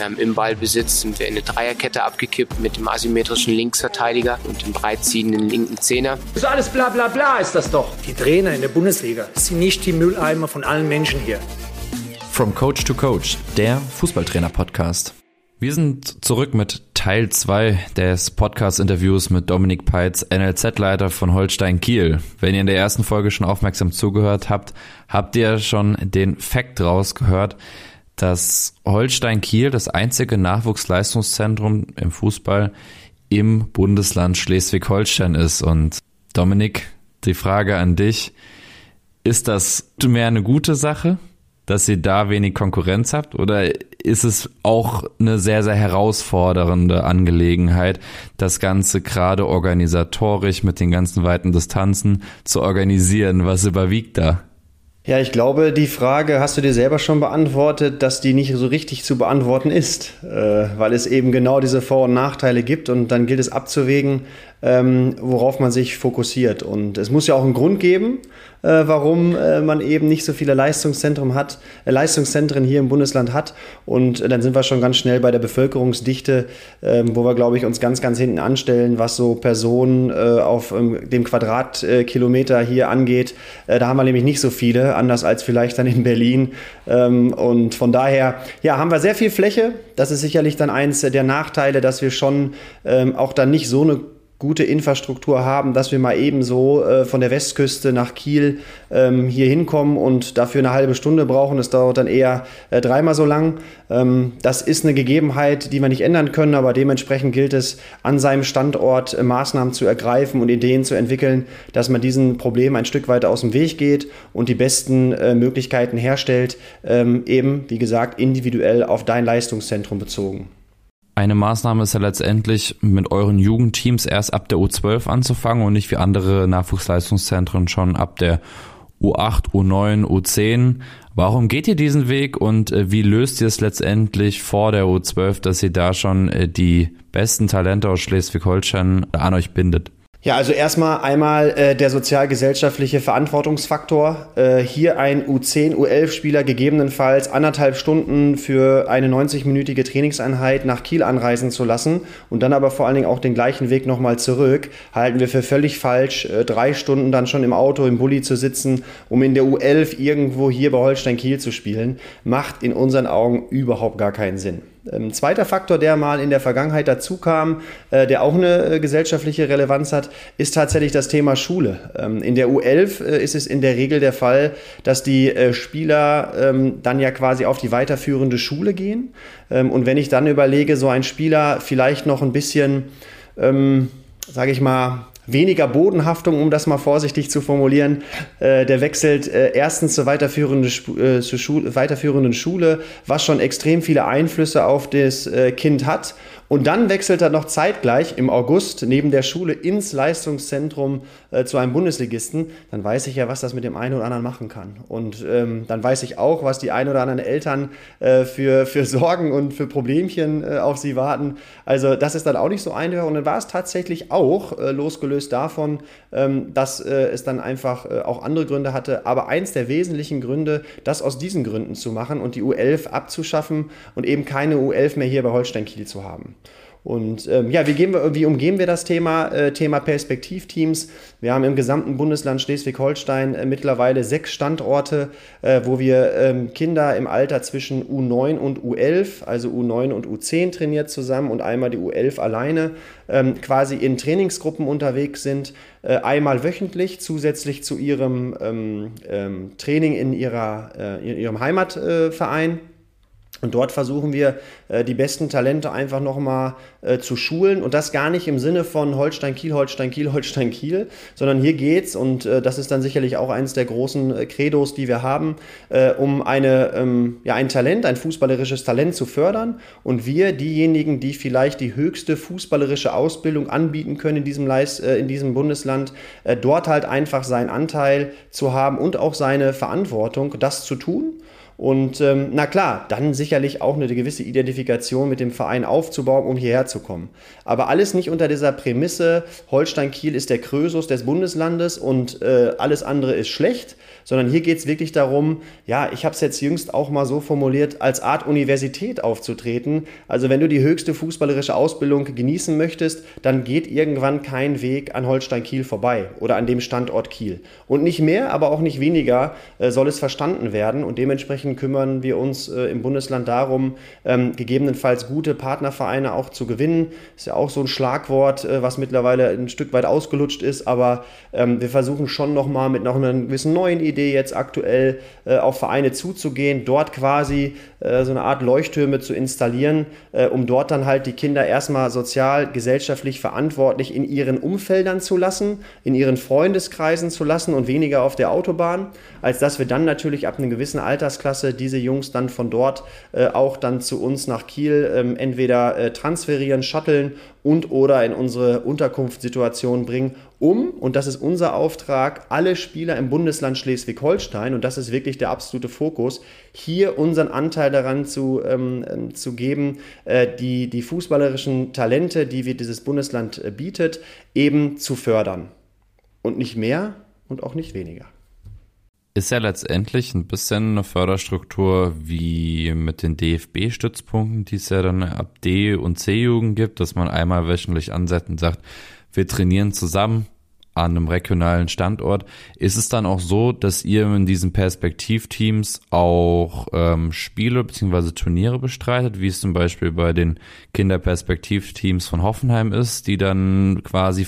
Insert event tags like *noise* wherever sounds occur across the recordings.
Ähm, Im Ballbesitz sind wir in eine Dreierkette abgekippt mit dem asymmetrischen Linksverteidiger und dem breitziehenden linken Zehner. So alles bla bla bla ist das doch. Die Trainer in der Bundesliga sind nicht die Mülleimer von allen Menschen hier. From Coach to Coach, der Fußballtrainer-Podcast. Wir sind zurück mit Teil 2 des Podcast-Interviews mit Dominik Peitz, NLZ-Leiter von Holstein Kiel. Wenn ihr in der ersten Folge schon aufmerksam zugehört habt, habt ihr schon den Fakt rausgehört, dass Holstein Kiel das einzige Nachwuchsleistungszentrum im Fußball im Bundesland Schleswig-Holstein ist. Und Dominik, die Frage an dich, ist das mehr eine gute Sache, dass ihr da wenig Konkurrenz habt oder ist es auch eine sehr, sehr herausfordernde Angelegenheit, das Ganze gerade organisatorisch mit den ganzen weiten Distanzen zu organisieren? Was überwiegt da? Ja, ich glaube, die Frage hast du dir selber schon beantwortet, dass die nicht so richtig zu beantworten ist, äh, weil es eben genau diese Vor- und Nachteile gibt und dann gilt es abzuwägen, ähm, worauf man sich fokussiert. Und es muss ja auch einen Grund geben, äh, warum äh, man eben nicht so viele Leistungszentren hat, äh, Leistungszentren hier im Bundesland hat. Und äh, dann sind wir schon ganz schnell bei der Bevölkerungsdichte, ähm, wo wir, glaube ich, uns ganz, ganz hinten anstellen, was so Personen äh, auf ähm, dem Quadratkilometer hier angeht. Äh, da haben wir nämlich nicht so viele, anders als vielleicht dann in Berlin. Ähm, und von daher, ja, haben wir sehr viel Fläche. Das ist sicherlich dann eins der Nachteile, dass wir schon ähm, auch dann nicht so eine gute Infrastruktur haben, dass wir mal eben so äh, von der Westküste nach Kiel ähm, hier hinkommen und dafür eine halbe Stunde brauchen. Das dauert dann eher äh, dreimal so lang. Ähm, das ist eine Gegebenheit, die wir nicht ändern können, aber dementsprechend gilt es, an seinem Standort äh, Maßnahmen zu ergreifen und Ideen zu entwickeln, dass man diesen Problemen ein Stück weit aus dem Weg geht und die besten äh, Möglichkeiten herstellt, ähm, eben, wie gesagt, individuell auf dein Leistungszentrum bezogen. Eine Maßnahme ist ja letztendlich mit euren Jugendteams erst ab der U12 anzufangen und nicht wie andere Nachwuchsleistungszentren schon ab der U8, U9, U10. Warum geht ihr diesen Weg und äh, wie löst ihr es letztendlich vor der U12, dass ihr da schon äh, die besten Talente aus Schleswig-Holstein an euch bindet? Ja, also erstmal einmal äh, der sozialgesellschaftliche Verantwortungsfaktor. Äh, hier ein U10, U11-Spieler gegebenenfalls anderthalb Stunden für eine 90-minütige Trainingseinheit nach Kiel anreisen zu lassen und dann aber vor allen Dingen auch den gleichen Weg nochmal zurück, halten wir für völlig falsch, äh, drei Stunden dann schon im Auto, im Bulli zu sitzen, um in der U11 irgendwo hier bei Holstein Kiel zu spielen, macht in unseren Augen überhaupt gar keinen Sinn. Ähm, zweiter Faktor, der mal in der Vergangenheit dazu kam, äh, der auch eine äh, gesellschaftliche Relevanz hat, ist tatsächlich das Thema Schule. Ähm, in der U11 äh, ist es in der Regel der Fall, dass die Spieler ähm, dann ja quasi auf die weiterführende Schule gehen. Und wenn ich dann überlege, so ein Spieler vielleicht noch ein bisschen, ähm, sage ich mal, weniger Bodenhaftung, um das mal vorsichtig zu formulieren. Äh, der wechselt äh, erstens zur weiterführenden, äh, zur Schule, weiterführenden Schule, was schon extrem viele Einflüsse auf das äh, Kind hat. Und dann wechselt er noch zeitgleich im August neben der Schule ins Leistungszentrum äh, zu einem Bundesligisten. Dann weiß ich ja, was das mit dem einen oder anderen machen kann. Und ähm, dann weiß ich auch, was die ein oder anderen Eltern äh, für, für Sorgen und für Problemchen äh, auf sie warten. Also das ist dann auch nicht so einfach. Und dann war es tatsächlich auch, äh, losgelöst davon, ähm, dass äh, es dann einfach äh, auch andere Gründe hatte. Aber eins der wesentlichen Gründe, das aus diesen Gründen zu machen und die U11 abzuschaffen und eben keine U11 mehr hier bei Holstein Kiel zu haben. Und ähm, ja, wie, wir, wie, umgehen wir das Thema? Äh, Thema Perspektivteams. Wir haben im gesamten Bundesland Schleswig-Holstein äh, mittlerweile sechs Standorte, äh, wo wir ähm, Kinder im Alter zwischen U9 und U11, also U9 und U10 trainiert zusammen und einmal die U11 alleine, ähm, quasi in Trainingsgruppen unterwegs sind. Äh, einmal wöchentlich zusätzlich zu ihrem ähm, ähm, Training in, ihrer, äh, in ihrem Heimatverein und dort versuchen wir, äh, die besten Talente einfach nochmal äh, zu schulen. Und das gar nicht im Sinne von Holstein Kiel, Holstein Kiel, *laughs* Holstein Kiel, sondern hier geht's, und äh, das ist dann sicherlich auch eines der großen Credos, die wir haben, um eine, ähm, ja, ein Talent, ein fußballerisches Talent zu fördern. Und wir, diejenigen, die vielleicht die höchste fußballerische Ausbildung anbieten können in diesem, Leist, in diesem Bundesland, dort halt einfach seinen Anteil zu haben und auch seine Verantwortung, das zu tun Und ähm, na klar, dann sicherlich auch eine gewisse Identifikation mit dem Verein aufzubauen, um hierher zu kommen. Aber alles nicht unter dieser Prämisse, Holstein-Kiel ist der Krösus des Bundeslandes und äh, alles andere ist schlecht, sondern hier geht es wirklich darum, ja, ich habe es jetzt jüngst auch mal so formuliert, als Art Universität aufzutreten. Also wenn du die höchste fußballerische Ausbildung genießen möchtest, dann geht irgendwann kein Weg an Holstein Kiel vorbei oder an dem Standort Kiel. Und nicht mehr, aber auch nicht weniger äh, soll es verstanden werden und dementsprechend kümmern wir uns äh, im Bundesland darum, ähm, gegebenenfalls gute Partnervereine auch zu gewinnen. Ist ja auch so ein Schlagwort, äh, was mittlerweile ein Stück weit ausgelutscht ist, aber ähm, wir versuchen schon nochmal mit noch einer gewissen neuen Idee Idee jetzt aktuell äh, auf Vereine zuzugehen, dort quasi äh, so eine Art Leuchttürme zu installieren, äh, um dort dann halt die Kinder erstmal sozial, gesellschaftlich verantwortlich in ihren Umfeldern zu lassen, in ihren Freundeskreisen zu lassen und weniger auf der Autobahn, als dass wir dann natürlich ab einer gewissen Altersklasse diese Jungs dann von dort äh, auch dann zu uns nach Kiel ähm, entweder äh, transferieren, shutteln und oder in unsere Unterkunftssituation bringen, um, und das ist unser Auftrag, alle Spieler im Bundesland Schleswig-Holstein, und das ist wirklich der absolute Fokus, hier unseren Anteil daran zu, ähm, ähm, zu geben, äh, die, die fußballerischen Talente, die wir dieses Bundesland äh, bietet, eben zu fördern. Und nicht mehr und auch nicht weniger ist ja letztendlich ein bisschen eine Förderstruktur wie mit den DFB-Stützpunkten, die es ja dann ab D- und C-Jugend gibt, dass man einmal wöchentlich ansetzt und sagt, wir trainieren zusammen an einem regionalen Standort. Ist es dann auch so, dass ihr in diesen Perspektivteams auch ähm, Spiele bzw. Turniere bestreitet, wie es zum Beispiel bei den Kinderperspektivteams von Hoffenheim ist, die dann quasi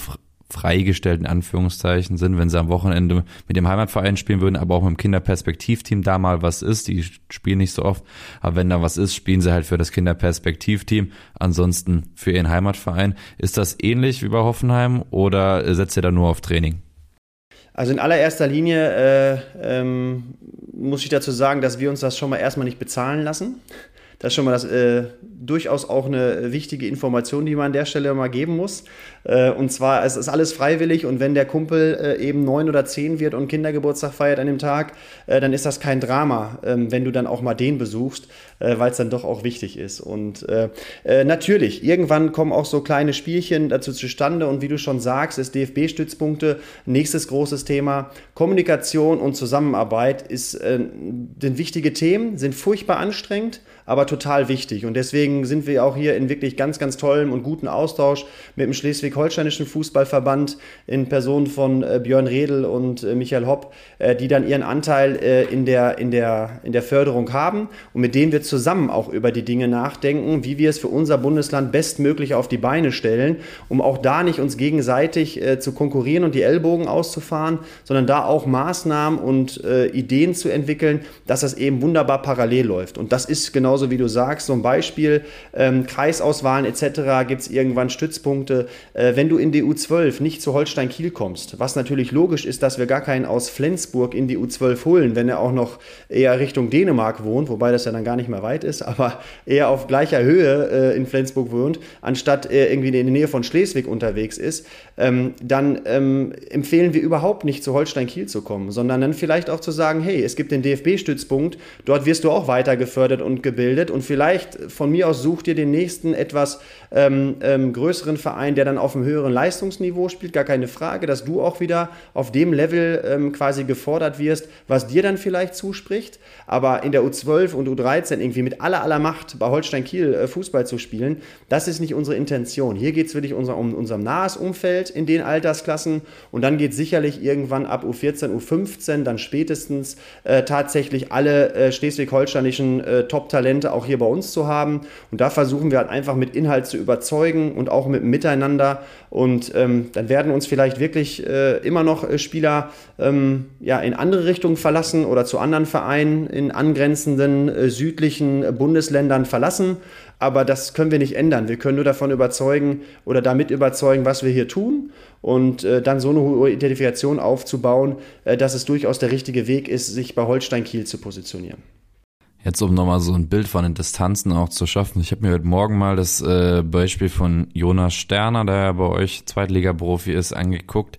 freigestellt in Anführungszeichen sind, wenn sie am Wochenende mit dem Heimatverein spielen würden, aber auch mit dem Kinderperspektivteam da mal was ist. Die spielen nicht so oft, aber wenn da was ist, spielen sie halt für das Kinderperspektivteam, ansonsten für ihren Heimatverein. Ist das ähnlich wie bei Hoffenheim oder setzt ihr da nur auf Training? Also in allererster Linie äh, ähm, muss ich dazu sagen, dass wir uns das schon mal erstmal nicht bezahlen lassen. Das ist schon mal das, äh, durchaus auch eine wichtige Information, die man an der Stelle mal geben muss. Äh, und zwar, es ist alles freiwillig und wenn der Kumpel äh, eben neun oder zehn wird und Kindergeburtstag feiert an dem Tag, äh, dann ist das kein Drama, ähm, wenn du dann auch mal den besuchst, weil es dann doch auch wichtig ist. Und natürlich, irgendwann kommen auch so kleine Spielchen dazu zustande und wie du schon sagst, ist DFB-Stützpunkte nächstes großes Thema. Kommunikation und Zusammenarbeit ist, sind wichtige Themen, sind furchtbar anstrengend, aber total wichtig. Und deswegen sind wir auch hier in wirklich ganz, ganz tollem und guten Austausch mit dem Schleswig schleswig-holsteinischen Fußballverband in Person von äh, Björn Redl und äh, Michael Hopp, äh, die dann ihren Anteil äh, in, der, in, der, in der Förderung haben und mit denen wir zusammen auch über die Dinge nachdenken, wie wir es für unser Bundesland bestmöglich auf die Beine stellen, um auch da nicht uns gegenseitig äh, zu konkurrieren und die Ellbogen auszufahren, sondern da auch Maßnahmen und äh, Ideen zu entwickeln, dass das eben wunderbar parallel läuft. Und das ist genauso wie du sagst, ein Beispiel, ähm, Kreisauswahlen etc. gibt es irgendwann Stützpunkte, äh, wenn du in die U12 nicht zu Holstein Kiel kommst, was natürlich logisch ist, dass wir gar keinen aus Flensburg in die U12 holen, wenn er auch noch eher Richtung Dänemark wohnt, wobei das ja dann gar nicht mehr weit ist, *laughs* aber eher auf gleicher Höhe äh, in Flensburg wohnt, anstatt äh, irgendwie in der Nähe von Schleswig unterwegs ist, ähm, dann ähm, empfehlen wir überhaupt nicht zu Holstein Kiel zu kommen, sondern dann vielleicht auch zu sagen, hey, es gibt den DFB-Stützpunkt, dort wirst du auch weiter gefördert und gebildet und vielleicht von mir aus such dir den nächsten etwas ähm, ähm größeren Verein, der dann auf einem höheren Leistungsniveau spielt, gar keine Frage, dass du auch wieder auf dem Level ähm, quasi gefordert wirst, was dir dann vielleicht zuspricht. Aber in der U12 und U13 irgendwie mit aller aller Macht bei Holstein Kiel äh, Fußball zu spielen, das ist nicht unsere Intention. Hier geht es wirklich unser, um unser nahes Umfeld in den Altersklassen und dann geht sicherlich irgendwann ab U14, U15, dann spätestens äh, tatsächlich alle äh, schleswig-holsteinischen äh, Top-Talente auch hier bei uns zu haben. Und da versuchen wir halt einfach mit Inhalt zu überzeugen und auch mit Miteinander und ähm, dann werden uns vielleicht wirklich äh, immer noch äh, Spieler ähm, ja, in andere Richtungen verlassen oder zu anderen Vereinen in angrenzenden äh, südlichen Bundesländern verlassen. Aber das können wir nicht ändern. Wir können nur davon überzeugen oder damit überzeugen, was wir hier tun und äh, dann so eine hohe Identifikation aufzubauen, äh, dass es durchaus der richtige Weg ist, sich bei Holstein Kiel zu positionieren. Jetzt um nochmal so ein Bild von den Distanzen auch zu schaffen. Ich habe mir heute Morgen mal das äh, Beispiel von Jonas Sterner, der ja bei euch Zweitliga-Profi ist, angeguckt.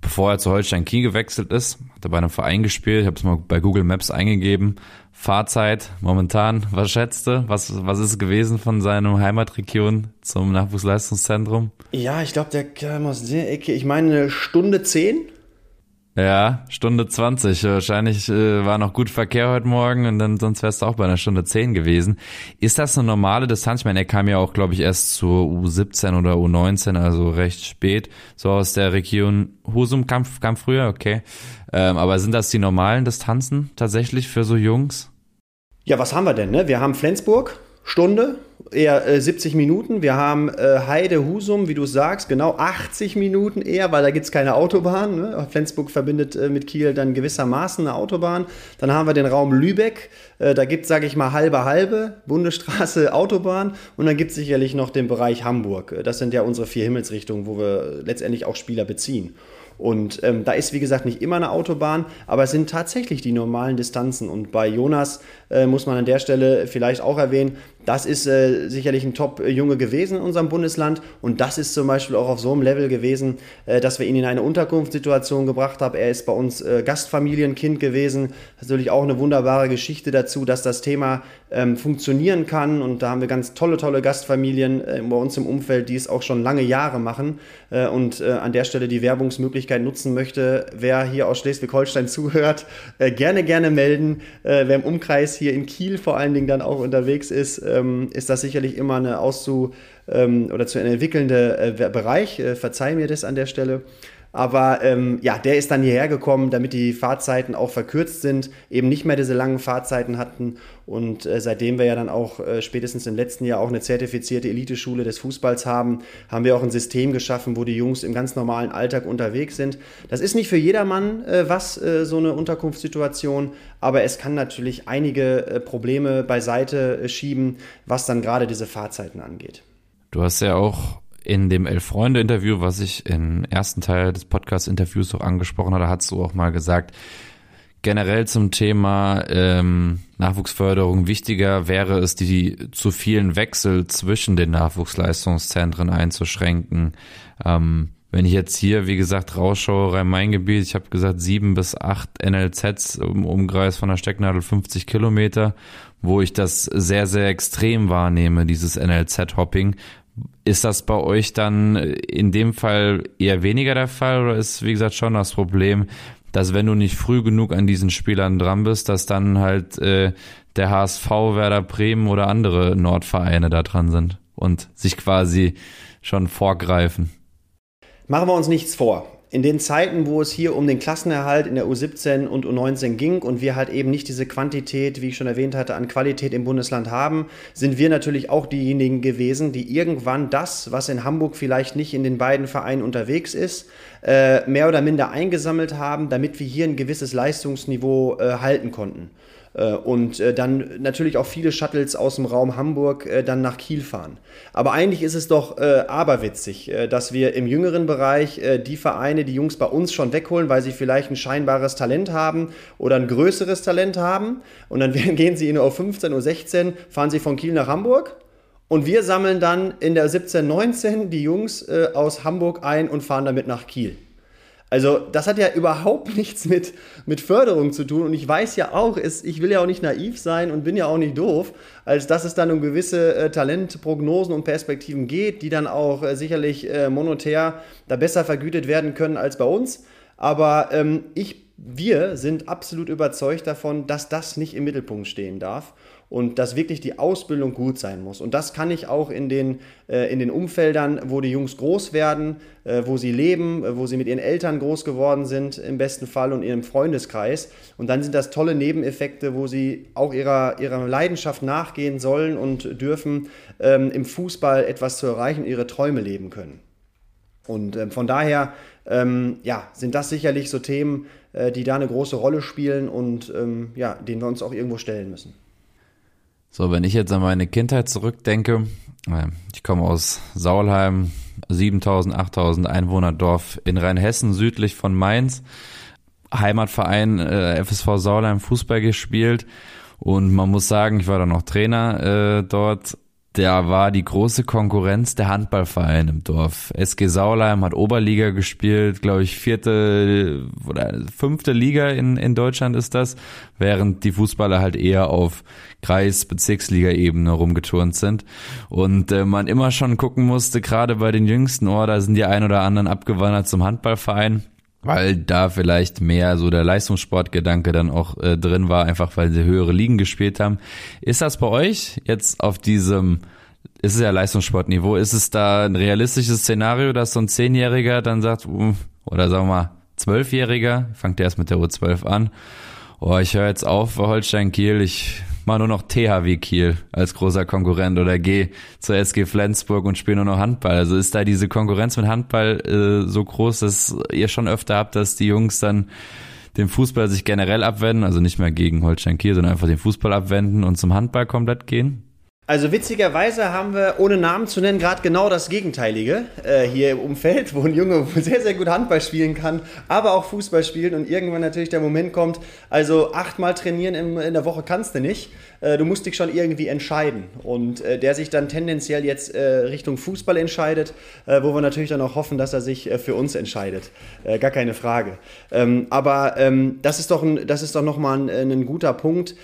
bevor er zu Holstein Kiel gewechselt ist, hat er bei einem Verein gespielt, ich habe es mal bei Google Maps eingegeben. Fahrzeit momentan, was schätzte? Was, was ist gewesen von seiner Heimatregion zum Nachwuchsleistungszentrum? Ja, ich glaube, der kam aus der Ecke, ich meine eine Stunde zehn. Ja, Stunde 20. Wahrscheinlich äh, war noch gut Verkehr heute Morgen und dann sonst wärst du auch bei einer Stunde 10 gewesen. Ist das eine normale Distanz? Ich meine, er kam ja auch, glaube ich, erst zur U17 oder U19, also recht spät, so aus der Region Husum kam, kam früher, okay. Ähm, aber sind das die normalen Distanzen tatsächlich für so Jungs? Ja, was haben wir denn? Ne? Wir haben Flensburg, Stunde, eher äh, 70 Minuten. Wir haben äh, Heide Husum, wie du sagst, genau 80 Minuten eher, weil da gibt es keine Autobahn. Ne? Flensburg verbindet äh, mit Kiel dann gewissermaßen eine Autobahn. Dann haben wir den Raum Lübeck, äh, da gibt es, sage ich mal, halbe halbe, Bundesstraße, *laughs* Autobahn. Und dann gibt es sicherlich noch den Bereich Hamburg. Äh, das sind ja unsere vier Himmelsrichtungen, wo wir letztendlich auch Spieler beziehen. Und ähm, da ist, wie gesagt, nicht immer eine Autobahn, aber es sind tatsächlich die normalen Distanzen. Und bei Jonas äh, muss man an der Stelle vielleicht auch erwähnen, das ist äh, sicherlich ein Top-Junge gewesen in unserem Bundesland. Und das ist zum Beispiel auch auf so einem Level gewesen, äh, dass wir ihn in eine Unterkunftssituation gebracht haben. Er ist bei uns äh, Gastfamilienkind gewesen. Natürlich auch eine wunderbare Geschichte dazu, dass das Thema ähm, funktionieren kann. Und da haben wir ganz tolle, tolle Gastfamilien äh, bei uns im Umfeld, die es auch schon lange Jahre machen. Und an der Stelle die Werbungsmöglichkeit nutzen möchte, wer hier aus Schleswig-Holstein *laughs* zuhört, gerne, gerne melden. wer im Umkreis hier in Kiel vor allen Dingen dann auch unterwegs ist, ähm, ist das sicherlich immer eine auszu- ähm, oder zu entwickelnde äh, Bereich. Äh, verzeih mir das an der Stelle. Aber ähm, ja, der ist dann hierher gekommen, damit die Fahrzeiten auch verkürzt sind, eben nicht mehr diese langen Fahrzeiten hatten. Und äh, seitdem wir ja dann auch äh, spätestens im letzten Jahr auch eine zertifizierte Eliteschule des Fußballs haben, haben wir auch ein System geschaffen, wo die Jungs im ganz normalen Alltag unterwegs sind. Das ist nicht für jedermann äh, was, äh, so eine Unterkunftssituation, aber es kann natürlich einige äh, Probleme beiseite äh, schieben, was dann gerade diese Fahrzeiten angeht. Du hast ja auch in dem Elf-Freunde-Interview, was ich im ersten Teil des Podcast-Interviews auch angesprochen hatte, hast du auch mal gesagt, generell zum Thema ähm, Nachwuchsförderung wichtiger wäre es, die zu vielen Wechsel zwischen den Nachwuchsleistungszentren einzuschränken. Ähm, wenn ich jetzt hier, wie gesagt, rausschaue, Rhein-Main-Gebiet, ich habe gesagt sieben bis acht NLZs im Umkreis von der Stecknadel 50 Kilometer, wo ich das sehr, sehr extrem wahrnehme, dieses NLZ-Hopping, ist das bei euch dann in dem Fall eher weniger der Fall oder ist, wie gesagt, schon das Problem, dass wenn du nicht früh genug an diesen Spielern dran bist, dass dann halt äh, der HSV, Werder Bremen oder andere Nordvereine da dran sind und sich quasi schon vorgreifen? Machen wir uns nichts vor in den Zeiten, wo es hier um den Klassenerhalt in der U17 und U19 ging und wir halt eben nicht diese Quantität, wie ich schon erwähnt hatte, an Qualität im Bundesland haben, sind wir natürlich auch diejenigen gewesen, die irgendwann das, was in Hamburg vielleicht nicht in den beiden Vereinen unterwegs ist, äh, mehr oder minder eingesammelt haben, damit wir hier ein gewisses Leistungsniveau äh, halten konnten. Äh, und äh, dann natürlich auch viele Shuttles aus dem Raum Hamburg äh, dann nach Kiel fahren. Aber eigentlich ist es doch aberwitzig, dass wir im jüngeren Bereich die Vereine, die Jungs bei uns schon wegholen, weil sie vielleicht ein scheinbares Talent haben oder ein größeres Talent haben. Und dann *laughs* gehen sie in Uhr 15, Uhr 16, fahren sie von Kiel nach Hamburg. Und wir sammeln dann in der 17, 19 die Jungs aus Hamburg ein und fahren damit nach Kiel. Also das hat ja überhaupt *laughs* nichts mit, mit Förderung zu tun. Und ich weiß ja auch, es, ich will ja auch nicht naiv sein und bin ja auch nicht doof, als dass es dann um gewisse äh, Talentprognosen und Perspektiven geht, die dann auch äh, sicherlich äh, monetär da besser vergütet werden können als bei uns. Aber ähm, ich, wir sind absolut überzeugt davon, dass das nicht im Mittelpunkt stehen darf und dass wirklich die Ausbildung gut sein muss. Und das kann ich auch in den, äh, in den Umfeldern, wo die Jungs groß werden, äh, wo sie leben, äh, wo sie mit ihren Eltern groß geworden sind, im besten Fall und ihrem Freundeskreis. Und dann sind das tolle Nebeneffekte, wo sie auch ihrer, ihrer Leidenschaft nachgehen sollen und dürfen, ähm, im Fußball etwas zu erreichen, ihre Träume leben können. Und ähm, von daher ähm, ja, sind das sicherlich so Themen, äh, die da eine große Rolle spielen und ähm, ja, denen wir uns auch irgendwo stellen müssen. So, wenn ich jetzt an meine Kindheit zurückdenke, äh, ich komme aus Saulheim, 7000, 8000 Einwohnerdorf in Rheinhessen, südlich von Mainz. Heimatverein äh, FSV Saulheim Fußball gespielt und man muss sagen, ich war dann noch Trainer äh, dort da war die große Konkurrenz der Handballverein im Dorf. SG Sauerleim hat Oberliga gespielt, glaube ich, vierte oder fünfte Liga in, in Deutschland ist das, während die Fußballer halt eher auf Kreis-, Bezirksliga-Ebene rumgeturnt sind. Und äh, man immer schon gucken musste, gerade bei den jüngsten, oh, da sind die ein oder anderen abgewandert zum Handballverein weil da vielleicht mehr so der Leistungssportgedanke dann auch äh, drin war, einfach weil sie höhere Ligen gespielt haben. Ist das bei euch jetzt auf diesem, ist es ja Leistungssportniveau, ist es da ein realistisches Szenario, dass so ein Zehnjähriger dann sagt, oder sagen wir mal Zwölfjähriger, fangt erst mit der U12 an, oh, ich höre jetzt auf Holstein Kiel, ich mach nur noch THW Kiel als großer Konkurrent oder geh zur SG Flensburg und spiele nur noch Handball. Also ist da diese Konkurrenz mit Handball äh, so groß, dass ihr schon öfter habt, dass die Jungs dann dem Fußball sich generell abwenden, also nicht mehr gegen Holstein Kiel, sondern einfach den Fußball abwenden und zum Handball komplett gehen? Also witzigerweise haben wir, ohne Namen zu nennen, gerade genau das Gegenteilige äh, hier im Umfeld, wo ein Junge *laughs* sehr, sehr gut Handball spielen kann, aber auch Fußball spielen und irgendwann natürlich der Moment kommt, also achtmal trainieren in, in der Woche kannst du nicht. Äh, du musst dich schon irgendwie entscheiden. Und äh, der sich dann tendenziell jetzt äh, Richtung Fußball entscheidet, äh, wo wir natürlich dann auch hoffen, dass er sich äh, für uns entscheidet. gar keine Frage. Ähm, aber ähm, das ist doch, doch nochmal ein, ein guter Punkt.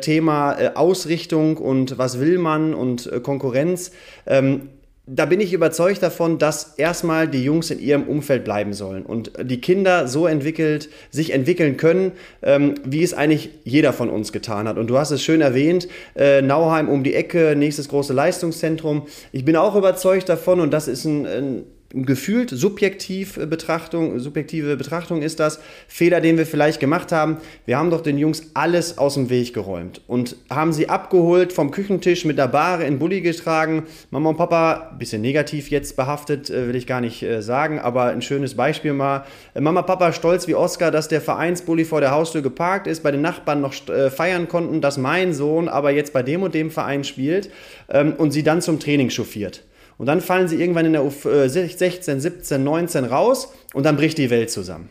Thema Ausrichtung und was will man und äh, Konkurrenz. Ähm, da bin ich überzeugt davon, dass erstmal die Jungs in ihrem Umfeld bleiben sollen und die Kinder so entwickelt, sich entwickeln können, ähm, wie es eigentlich jeder von uns getan hat. Und du hast es schön erwähnt, äh, Nauheim um die Ecke, nächstes große Leistungszentrum. Ich bin auch überzeugt davon und das ist ein, ein gefühlt subjektiv äh, Betrachtung, subjektive Betrachtung ist das Fehler, den wir vielleicht gemacht haben. Wir haben doch den Jungs alles aus dem Weg geräumt und haben sie abgeholt vom Küchentisch mit der Bahre in Bulli getragen. Mama und Papa, bisschen negativ jetzt behaftet, äh, will ich gar nicht äh, sagen, aber ein schönes Beispiel mal. Mama, Papa stolz wie Oscar, dass der Vereinsbully vor der Haustür geparkt ist, bei den Nachbarn noch feiern konnten, dass mein Sohn aber jetzt bei dem und dem Verein spielt ähm, und sie dann zum Training chauffiert. Und dann fallen sie irgendwann in der U16, 17, 19 raus und dann bricht die Welt zusammen.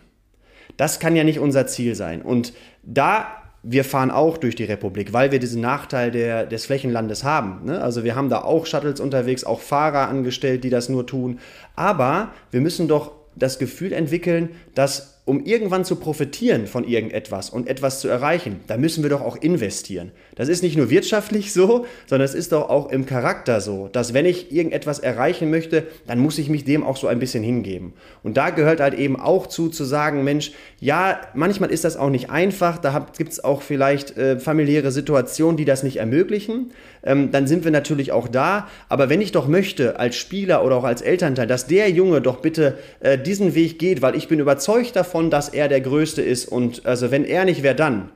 Das kann ja nicht unser Ziel sein. Und da wir fahren auch durch die Republik, weil wir diesen Nachteil der, des Flächenlandes haben. Ne? Also wir haben da auch Shuttles unterwegs, auch Fahrer angestellt, die das nur tun. Aber wir müssen doch das Gefühl entwickeln, dass um irgendwann zu profitieren von irgendetwas und etwas zu erreichen, da müssen wir doch auch investieren. Das ist nicht nur wirtschaftlich so, sondern es ist doch auch im Charakter so, dass wenn ich irgendetwas erreichen möchte, dann muss ich mich dem auch so ein bisschen hingeben. Und da gehört halt eben auch zu, zu sagen, Mensch, ja, manchmal ist das auch nicht einfach, da gibt es auch vielleicht äh, familiäre Situationen, die das nicht ermöglichen. Ähm, dann sind wir natürlich auch da. Aber wenn ich doch möchte, als Spieler oder auch als Elternteil, dass der Junge doch bitte äh, diesen Weg geht, weil ich bin überzeugt davon, dass er der Größte ist und also wenn er nicht, wer dann?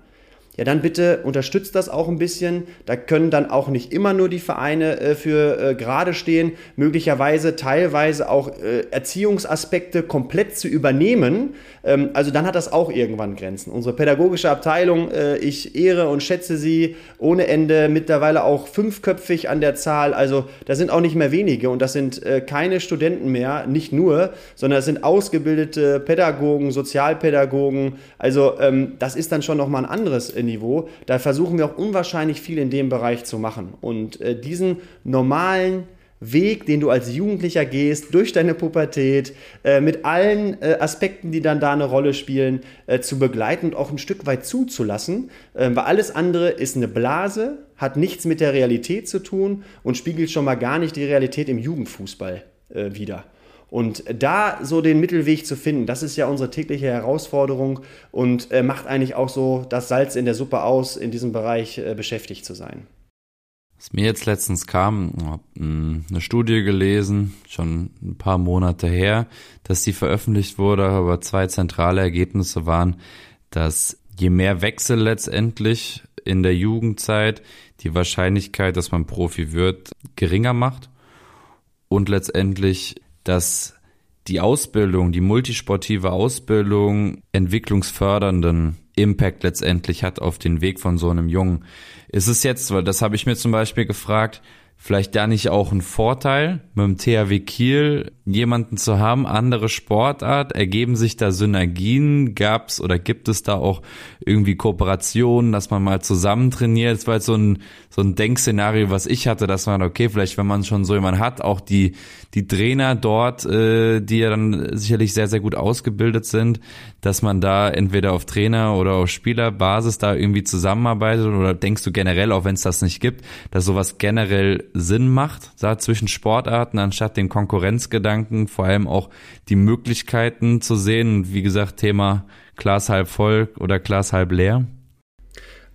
Ja dann bitte unterstützt das auch ein bisschen. Da können dann auch nicht immer nur die Vereine äh, für äh, gerade stehen, möglicherweise teilweise auch äh, Erziehungsaspekte komplett zu übernehmen. Ähm, also dann hat das auch irgendwann Grenzen. Unsere pädagogische Abteilung, äh, ich ehre und schätze sie ohne Ende, mittlerweile auch fünfköpfig an der Zahl. Also da sind auch nicht mehr wenige und das sind äh, keine Studenten mehr, nicht nur, sondern das sind ausgebildete Pädagogen, Sozialpädagogen. Also ähm, das ist dann schon nochmal ein anderes Niveau. Da versuchen wir auch unwahrscheinlich viel in dem Bereich zu machen. Und äh, diesen normalen Weg, den du als Jugendlicher gehst, durch deine Pubertät, äh, mit allen äh, Aspekten, die dann da eine Rolle spielen, äh, zu begleiten und auch ein Stück weit zuzulassen, äh, weil alles andere ist eine Blase, hat nichts mit der Realität zu tun und spiegelt schon mal gar nicht die Realität im Jugendfußball äh, wider. Und da so den Mittelweg zu finden, das ist ja unsere tägliche Herausforderung und äh, macht eigentlich auch so das Salz in der Suppe aus, in diesem Bereich äh, beschäftigt zu sein. Was mir jetzt letztens kam, habe eine Studie gelesen, schon ein paar Monate her, dass die veröffentlicht wurde, aber zwei zentrale Ergebnisse waren, dass je mehr Wechsel letztendlich in der Jugendzeit die Wahrscheinlichkeit, dass man Profi wird, geringer macht und letztendlich dass die Ausbildung, die multisportive Ausbildung entwicklungsfördernden Impact letztendlich hat auf den Weg von so einem Jungen. Ist es jetzt, weil das habe ich mir zum Beispiel gefragt, vielleicht da nicht auch ein Vorteil, mit dem THW Kiel jemanden zu haben, andere Sportart, ergeben sich da Synergien, gab's oder gibt es da auch irgendwie Kooperationen, dass man mal zusammen trainiert? Das war jetzt so ein, so ein Denkszenario, was ich hatte, dass man, okay, vielleicht wenn man schon so jemanden hat, auch die, die Trainer dort, äh, die ja dann sicherlich sehr, sehr gut ausgebildet sind, dass man da entweder auf Trainer oder auf Spielerbasis da irgendwie zusammenarbeitet? Oder denkst du generell, auch wenn es das nicht gibt, dass sowas generell Sinn macht, da zwischen Sportarten, anstatt den Konkurrenzgedanken, vor allem auch die Möglichkeiten zu sehen. Wie gesagt, Thema Glas halb voll oder Glas halb leer.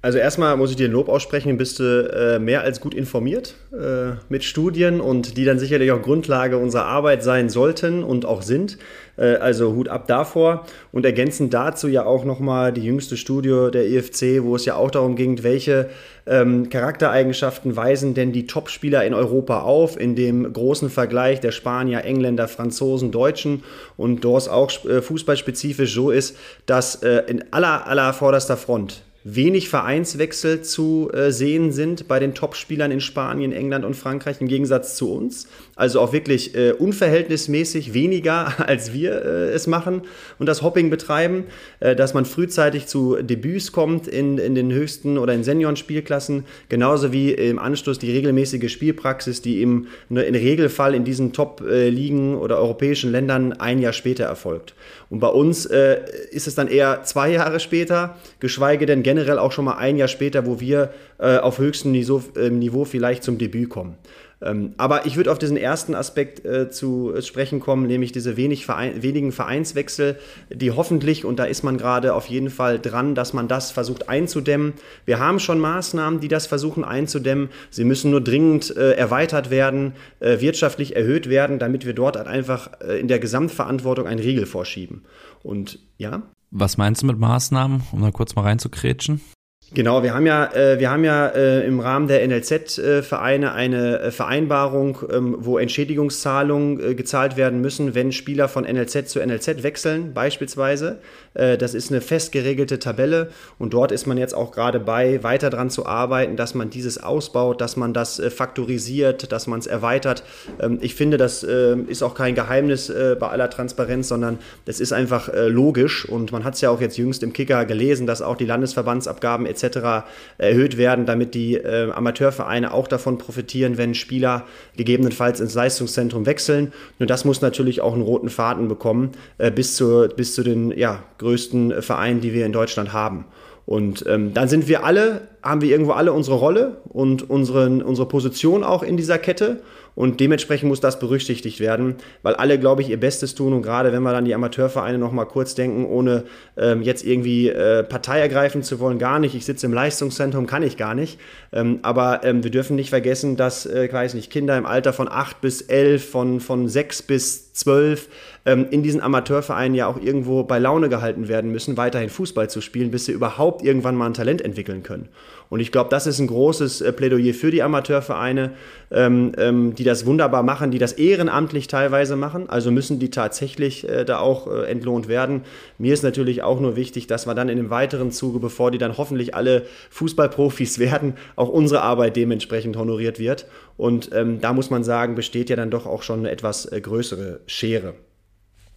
Also erstmal muss ich dir ein Lob aussprechen, bist du äh, mehr als gut informiert äh, mit Studien und die dann sicherlich auch Grundlage unserer Arbeit sein sollten und auch sind. Äh, also Hut ab davor und ergänzend dazu ja auch nochmal die jüngste Studie der EFC, wo es ja auch darum ging, welche ähm, Charaktereigenschaften weisen denn die Topspieler in Europa auf, in dem großen Vergleich der Spanier, Engländer, Franzosen, Deutschen und dort auch äh, fußballspezifisch so ist, dass äh, in aller, aller vorderster Front wenig Vereinswechsel zu äh, sehen sind bei den Topspielern in Spanien, England und Frankreich im Gegensatz zu uns. Also auch wirklich äh, unverhältnismäßig weniger, *laughs* als wir äh, es machen und das Hopping betreiben, äh, dass man frühzeitig zu Debüts kommt in, in den höchsten oder in Senioren-Spielklassen, genauso wie im Anschluss die regelmäßige Spielpraxis, die im, ne, Regelfall in diesen Top-Ligen oder europäischen Ländern ein Jahr später erfolgt. Und bei uns äh, ist es dann eher zwei Jahre später, geschweige denn generell auch schon mal ein Jahr später, wo wir äh, auf höchstem Niveau, äh, Niveau vielleicht zum Debüt kommen. Ähm, aber ich würde auf diesen ersten Aspekt äh, zu sprechen kommen, nämlich diese wenig Verein, wenigen Vereinswechsel, die hoffentlich, und da ist man gerade auf jeden Fall dran, dass man das versucht einzudämmen. Wir haben schon Maßnahmen, die das versuchen einzudämmen. Sie müssen nur dringend äh, erweitert werden, äh, wirtschaftlich erhöht werden, damit wir dort halt einfach äh, in der Gesamtverantwortung einen Riegel vorschieben. Und ja, was meinst du mit Maßnahmen, um da kurz mal reinzukrätschen? Genau, wir haben ja, äh, wir haben ja äh, im Rahmen der NLZ-Vereine äh, eine Vereinbarung, ähm, wo Entschädigungszahlungen gezahlt werden müssen, wenn Spieler von NLZ zu NLZ wechseln, beispielsweise. Das ist eine fest geregelte Tabelle und dort ist man jetzt auch gerade bei, weiter daran zu arbeiten, dass man dieses ausbaut, dass man das faktorisiert, dass man es erweitert. Ähm, ich finde, das ist auch kein Geheimnis bei aller Transparenz, sondern das ist einfach logisch und man hat es ja auch jetzt jüngst im Kicker gelesen, dass auch die Landesverbandsabgaben etc etc. erhöht werden, damit die äh, Amateurvereine auch davon profitieren, wenn Spieler gegebenenfalls ins Leistungszentrum wechseln. Nur das muss natürlich auch einen roten Faden bekommen, äh, bis, zu, bis zu den ja, größten Vereinen, die wir in Deutschland haben. Und ähm, dann sind wir alle, haben wir irgendwo alle unsere Rolle und unseren, unsere Position auch in dieser Kette. Und dementsprechend muss das berücksichtigt werden, weil alle, glaube ich, ihr Bestes tun. Und gerade wenn wir dann die Amateurvereine noch mal kurz denken, ohne ähm, jetzt irgendwie äh, Partei ergreifen zu wollen, gar nicht. Ich sitze im Leistungszentrum, kann ich gar nicht. Ähm, aber ähm, wir dürfen nicht vergessen, dass, äh, ich weiß nicht, Kinder im Alter von 8 bis 11, von, von 6 bis 12 ähm, in diesen Amateurvereinen ja auch irgendwo bei Laune gehalten werden müssen, weiterhin Fußball zu spielen, bis sie überhaupt irgendwann mal ein Talent entwickeln können. Und ich glaube, das ist ein großes äh, Plädoyer für die Amateurvereine, ähm, ähm, die das wunderbar machen, die das ehrenamtlich teilweise machen. Also müssen die tatsächlich äh, da auch äh, entlohnt werden. Mir ist natürlich auch nur wichtig, dass wir dann in dem weiteren Zuge, bevor die dann hoffentlich alle Fußballprofis *laughs* werden, auch unsere Arbeit dementsprechend honoriert wird. Und ähm, da muss man sagen, besteht ja dann doch auch schon eine etwas äh, größere Schere.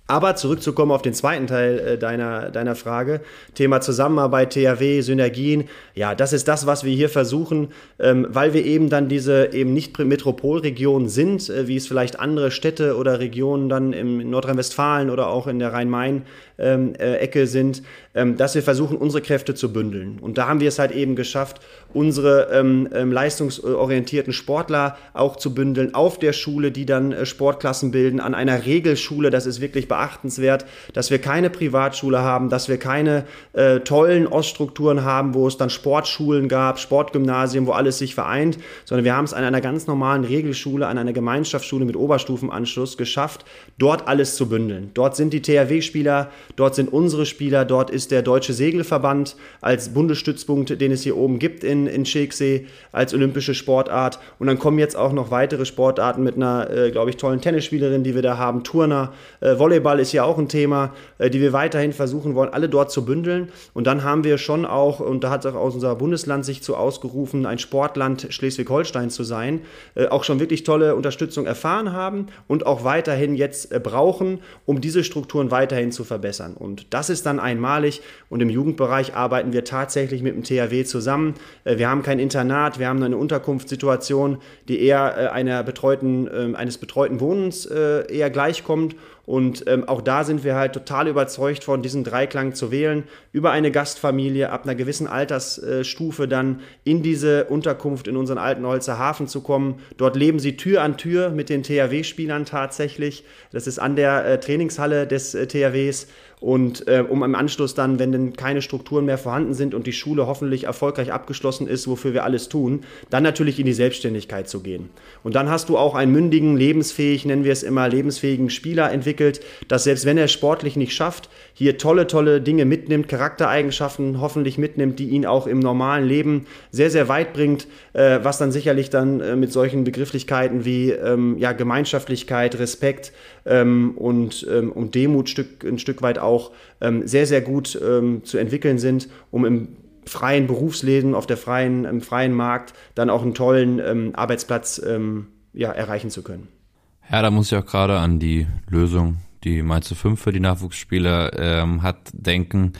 Aber zurückzukommen auf den zweiten Teil äh, deiner, deiner Frage, Thema Zusammenarbeit, THW, Synergien, ja, das ist das, was wir hier versuchen, ähm, weil wir eben dann diese eben nicht Metropolregion sind, äh, wie es vielleicht andere Städte oder Regionen dann im Nordrhein-Westfalen oder auch in der Rhein-Main ähm, äh, Ecke sind, ähm, dass wir versuchen, unsere Kräfte zu bündeln. Und da haben wir es halt eben geschafft, unsere ähm, ähm, leistungsorientierten Sportler auch zu bündeln auf der Schule, die dann äh, Sportklassen bilden, an einer Regelschule, das ist wirklich beachtenswert, dass wir keine Privatschule haben, dass wir keine äh, tollen Oststrukturen haben, wo es dann Sportschulen gab, Sportgymnasien, wo alles sich vereint, sondern wir haben es an einer ganz normalen Regelschule, an einer Gemeinschaftsschule mit Oberstufenanschluss geschafft, dort alles zu bündeln. Dort sind die THW-Spieler, Dort sind unsere Spieler, dort ist der Deutsche Segelverband als Bundesstützpunkt, den es hier oben gibt in, in Scheksee, als olympische Sportart. Und dann kommen jetzt auch noch weitere Sportarten mit einer, äh, glaube ich, tollen Tennisspielerin, die wir da haben, Turner. Äh, Volleyball ist ja auch ein Thema, äh, die wir weiterhin versuchen wollen, alle dort zu bündeln. Und dann haben wir schon auch, und da hat auch unser Bundesland sich zu ausgerufen, ein Sportland Schleswig-Holstein zu sein, äh, auch schon wirklich tolle Unterstützung erfahren haben und auch weiterhin jetzt äh, brauchen, um diese Strukturen weiterhin zu verbessern. Und das ist dann einmalig. Und im Jugendbereich arbeiten wir tatsächlich mit dem THW zusammen. Äh, wir haben kein Internat, wir haben eine Unterkunftssituation, die eher äh, einer betreuten, ähm, eines betreuten Wohnens äh, eher gleichkommt. Und ähm, auch da sind wir halt total überzeugt von diesen Dreiklang zu wählen, über eine Gastfamilie ab einer gewissen Altersstufe dann in diese Unterkunft in unseren alten Holzer Hafen zu kommen. Dort leben sie Tür an Tür mit den THW-Spielern tatsächlich. Das ist an der Trainingshalle des THWs. Und äh, um im Anschluss dann, wenn denn keine Strukturen mehr vorhanden sind und die Schule hoffentlich erfolgreich abgeschlossen ist, wofür wir alles tun, dann natürlich in die Selbstständigkeit zu gehen. Und dann hast du auch einen mündigen, lebensfähig, nennen wir es immer, lebensfähigen Spieler entwickelt, dass selbst wenn er sportlich nicht schafft, hier tolle, tolle Dinge mitnimmt, Charaktereigenschaften hoffentlich mitnimmt, die ihn auch im normalen Leben sehr, sehr weit bringt, äh, was dann sicherlich dann äh, mit solchen Begrifflichkeiten wie ähm, ja, Gemeinschaftlichkeit, Respekt ähm, und, ähm, und Demut Stück, ein Stück weit auch ähm, sehr, sehr gut ähm, zu entwickeln sind, um im freien Berufsleben, auf der freien, im freien Markt dann auch einen tollen ähm, Arbeitsplatz ja, erreichen zu können. Ja, da muss ich auch gerade an die Lösung die Mainz 5 für die Nachwuchsspieler hat, denken,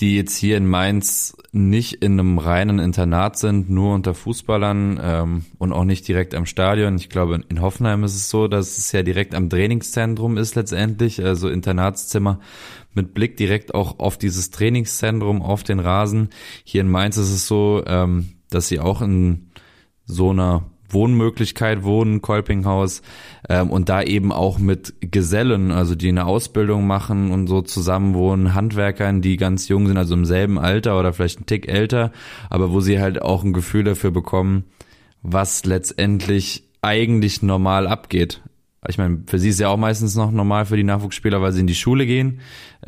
die jetzt hier in Mainz nicht in einem reinen Internat sind, nur unter Fußballern ähm, und auch nicht direkt am Stadion. Ich glaube, in Hoffenheim ist es so, dass es ja direkt am Trainingszentrum ist letztendlich, also Internatszimmer mit Blick direkt auch auf dieses Trainingszentrum, auf den Rasen. Hier in Mainz ist es so, ähm, dass sie auch in so einer Wohnmöglichkeit wohnen, Kolpinghaus, ähm, und da eben auch mit Gesellen, also die eine Ausbildung machen und so zusammen wohnen, Handwerkern, die ganz jung sind, also im selben Alter oder vielleicht ein Tick älter, aber wo sie halt auch ein Gefühl dafür bekommen, was letztendlich eigentlich normal abgeht. Ich meine, für sie ist ja auch meistens noch normal für die Nachwuchsspieler, weil sie in die Schule gehen.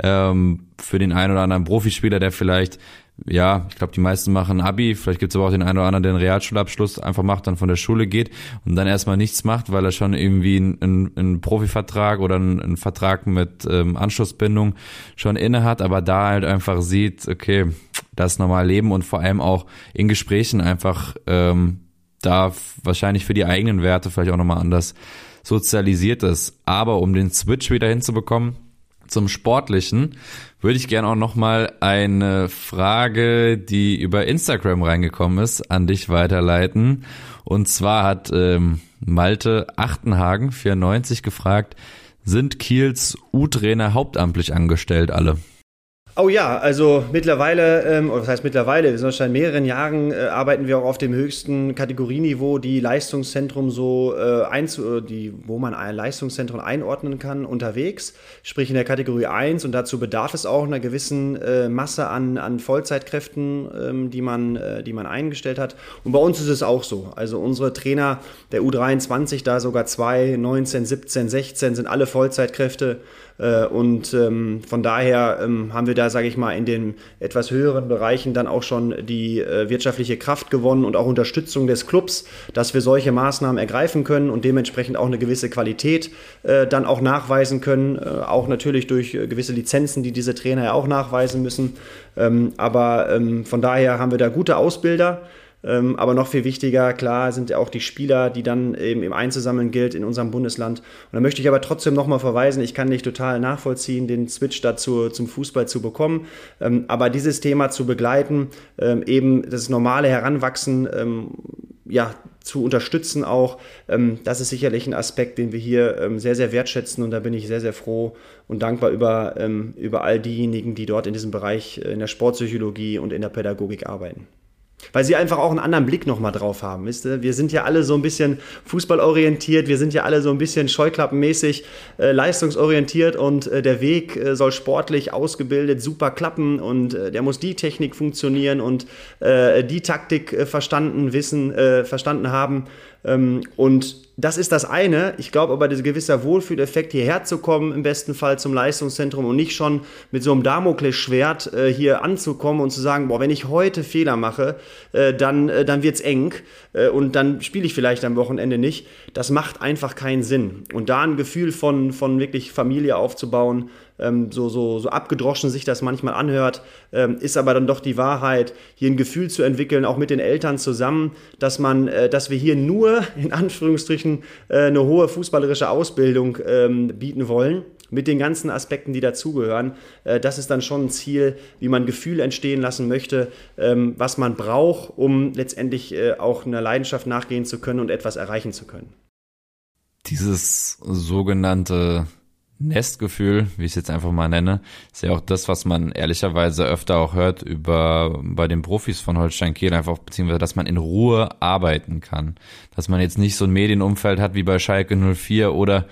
Ähm, für den einen oder anderen Profispieler, der vielleicht ja, ich glaube, die meisten machen Abi, vielleicht gibt es aber auch den einen oder anderen, der einen Realschulabschluss einfach macht, dann von der Schule geht und dann erstmal nichts macht, weil er schon irgendwie einen, einen Profivertrag oder einen, einen Vertrag mit ähm, Anschlussbindung schon inne hat, aber da halt einfach sieht, okay, das normal Leben und vor allem auch in Gesprächen einfach ähm, da wahrscheinlich für die eigenen Werte vielleicht auch nochmal anders sozialisiert ist. Aber um den Switch wieder hinzubekommen, zum Sportlichen würde ich gerne auch noch mal eine Frage, die über Instagram reingekommen ist, an dich weiterleiten. Und zwar hat ähm, Malte Achtenhagen 94 gefragt, sind Kiels U-Trainer hauptamtlich angestellt alle? Oh ja, also mittlerweile, ähm, was heißt mittlerweile, wir sind schon seit mehreren Jahren, äh, arbeiten wir auch auf dem höchsten Kategorieniveau, die Leistungszentrum so äh, einzu, die, wo man ein Leistungszentrum einordnen kann, unterwegs, sprich in der Kategorie 1 und dazu bedarf es auch einer gewissen äh, Masse an, an Vollzeitkräften, ähm, die, man, äh, die man eingestellt hat. Und bei uns ist es auch so. Also unsere Trainer der U23, da sogar zwei, 19, 17, 16 sind alle Vollzeitkräfte. Äh, und ähm, von daher ähm, haben wir da, sage ich mal, in den etwas höheren Bereichen dann auch schon die äh, wirtschaftliche Kraft gewonnen und auch Unterstützung des Clubs, dass wir solche Maßnahmen ergreifen können und dementsprechend auch eine gewisse Qualität äh, dann auch nachweisen können, auch natürlich durch gewisse Lizenzen, die diese Trainer ja auch nachweisen müssen. Ähm, aber von daher haben wir da gute Ausbilder. Ähm, aber noch viel wichtiger, klar, sind ja auch die Spieler, die dann eben im Einzusammeln gilt in unserem Bundesland. Und da möchte ich aber trotzdem nochmal verweisen, ich kann nicht total nachvollziehen, den Switch dazu zum Fußball zu bekommen. Ähm, aber dieses Thema zu begleiten, ähm, eben das normale Heranwachsen, ähm, ja, zu unterstützen auch. Ähm, das ist sicherlich ein Aspekt, den wir hier ähm, sehr, sehr wertschätzen und da bin ich sehr, sehr froh und dankbar über, über all diejenigen, die dort in diesem Bereich äh, in der Sportpsychologie und in der Pädagogik arbeiten. Weil sie einfach auch einen anderen Blick nochmal drauf haben, wisst ihr? Wir sind ja alle so ein bisschen fußballorientiert, wir sind ja alle so ein bisschen scheuklappenmäßig äh, leistungsorientiert und äh, der Weg äh, soll sportlich ausgebildet super klappen und äh, der muss die Technik funktionieren und äh, die Taktik äh, verstanden wissen, verstanden haben und das ist das eine. Ich glaube aber, dieser gewisser Wohlfühleffekt, hierher zu kommen, im besten Fall zum Leistungszentrum und nicht schon mit so einem Damoklesschwert äh, hier anzukommen und zu sagen, boah, wenn ich heute Fehler mache, äh, dann, äh, dann wird's eng äh, und dann spiele ich vielleicht am Wochenende nicht. Das macht einfach keinen Sinn. Und da ein Gefühl von, von wirklich Familie aufzubauen, ähm, so, so, so abgedroschen sich das manchmal anhört, ähm, ist aber dann doch die Wahrheit, hier ein Gefühl zu entwickeln, auch mit den Eltern zusammen, dass man, äh, dass wir hier nur in Anführungsstrichen äh, eine hohe fußballerische Ausbildung ähm, bieten wollen mit den ganzen Aspekten, die dazugehören. Äh, das ist dann schon ein Ziel, wie man Gefühl entstehen lassen möchte, ähm, was man braucht, um letztendlich äh, auch einer Leidenschaft nachgehen zu können und etwas erreichen zu können. Dieses sogenannte Nestgefühl, wie ich es jetzt einfach mal nenne, ist ja auch das, was man ehrlicherweise öfter auch hört über bei den Profis von Holstein Kiel einfach, beziehungsweise, dass man in Ruhe arbeiten kann. Dass man jetzt nicht so ein Medienumfeld hat wie bei Schalke 04 oder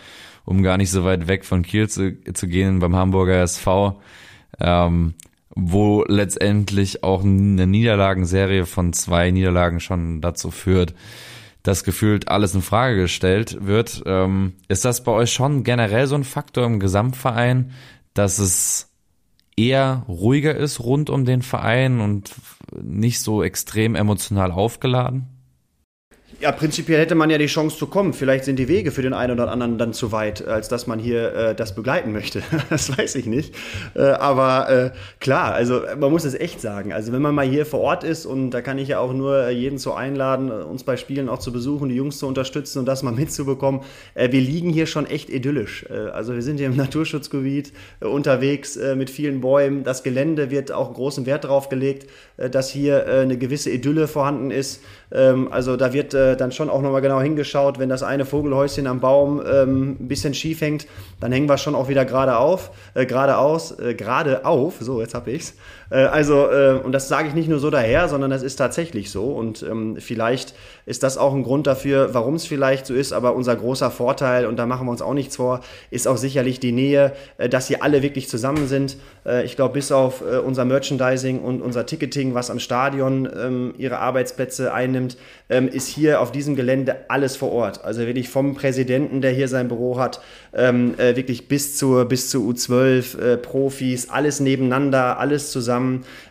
um gar nicht so weit weg von Kiel zu, zu gehen beim Hamburger SV, ähm, wo letztendlich auch eine Niederlagenserie von zwei Niederlagen schon dazu führt, dass gefühlt alles in Frage gestellt wird. Ähm, ist das bei euch schon generell so ein Faktor im Gesamtverein, dass es eher ruhiger ist rund um den Verein und nicht so extrem emotional aufgeladen? Ja, prinzipiell hätte man ja die Chance zu kommen. Vielleicht sind die Wege für den einen oder anderen dann zu weit, als dass man hier äh, das begleiten möchte. *laughs* das weiß ich nicht. Äh, aber äh, klar, also man muss es echt sagen. Also wenn man mal hier vor Ort ist und da kann ich ja auch nur jeden zu einladen, uns bei Spielen auch zu besuchen, die Jungs zu unterstützen und das mal *laughs* mitzubekommen. Äh, wir liegen hier schon echt idyllisch. Äh, also wir sind hier im *laughs* Naturschutzgebiet äh, unterwegs mit vielen Bäumen. Das Gelände wird auch großen Wert darauf gelegt, dass hier eine gewisse Idylle vorhanden ist. Ähm, also da wird dann schon auch nochmal genau hingeschaut, wenn das eine Vogelhäuschen am Baum ähm, ein bisschen schief hängt, dann hängen wir schon auch wieder gerade auf, äh, geradeaus, äh, gerade auf, so jetzt habe ich's. Äh, also, äh, und das sage ich nicht nur so daher, sondern das ist tatsächlich so. Und ähm, vielleicht ist das auch ein Grund dafür, warum es vielleicht so ist. Aber unser großer Vorteil, und da machen wir uns auch nichts vor, ist auch sicherlich die Nähe, äh, dass hier alle wirklich zusammen sind. Ich glaube, bis auf unser Merchandising und unser Ticketing, was am Stadion ähm, ihre Arbeitsplätze einnimmt, ähm, ist hier auf diesem Gelände alles vor Ort. Also wirklich vom Präsidenten, der hier sein Büro hat, wirklich bis zur, bis zur U12, äh, Profis, alles nebeneinander, alles zusammen.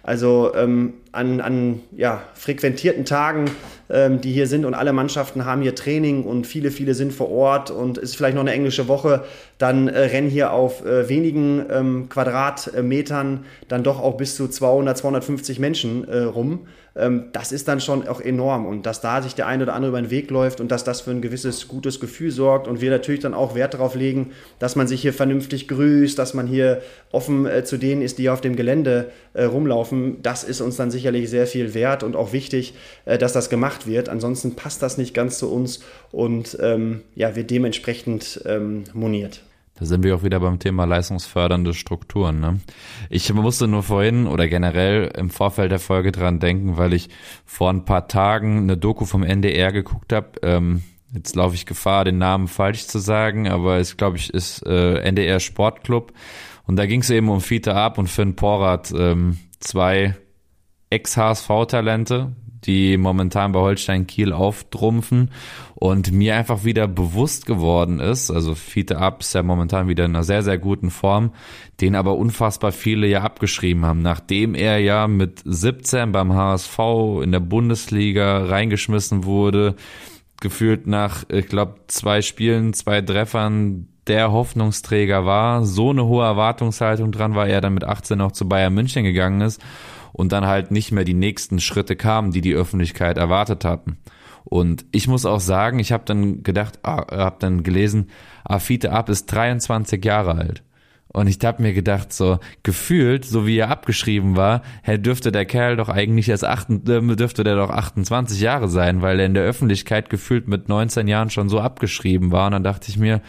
Also ähm, an, an ja, frequentierten Tagen, ähm, die hier sind und alle Mannschaften haben hier Training und viele, viele sind vor Ort und es ist vielleicht noch eine englische Woche, dann äh, rennen hier auf äh, wenigen ähm, Quadratmetern dann doch auch bis zu 200, 250 Menschen äh, rum. Ähm, das ist dann schon auch enorm und dass da sich der eine oder andere über den Weg läuft und dass das für ein gewisses gutes Gefühl sorgt und wir natürlich dann auch Wert darauf legen, dass man sich hier vernünftig grüßt, dass man hier offen äh, zu denen ist, die auf dem Gelände äh, rumlaufen. Das ist uns dann sicherlich sehr viel wert und auch wichtig, äh, dass das gemacht wird. Ansonsten passt das nicht ganz zu uns und ähm, ja, wird dementsprechend ähm, moniert. Da sind wir auch wieder beim Thema leistungsfördernde Strukturen. Ne? Ich musste nur vorhin oder generell im Vorfeld der Folge dran denken, weil ich vor ein paar Tagen eine Doku vom NDR geguckt habe. Ähm, jetzt laufe ich Gefahr, den Namen falsch zu sagen, aber es glaube ich ist äh, NDR Sportclub. Und da ging es eben um Fiete Ab und Finn Porat, ähm, zwei Ex-HSV-Talente, die momentan bei Holstein Kiel auftrumpfen und mir einfach wieder bewusst geworden ist, also Fiete Ab ist ja momentan wieder in einer sehr, sehr guten Form, den aber unfassbar viele ja abgeschrieben haben, nachdem er ja mit 17 beim HSV in der Bundesliga reingeschmissen wurde, gefühlt nach, ich glaube, zwei Spielen, zwei Treffern der Hoffnungsträger war, so eine hohe Erwartungshaltung dran war, er dann mit 18 noch zu Bayern München gegangen ist und dann halt nicht mehr die nächsten Schritte kamen, die die Öffentlichkeit erwartet hatten. Und ich muss auch sagen, ich habe dann gedacht, ah, habe dann gelesen, Afite Ab ist 23 Jahre alt. Und ich habe mir gedacht, so gefühlt, so wie er abgeschrieben war, hey, dürfte der Kerl doch eigentlich erst acht, äh, dürfte der doch 28 Jahre sein, weil er in der Öffentlichkeit gefühlt mit 19 Jahren schon so abgeschrieben war. Und dann dachte ich mir,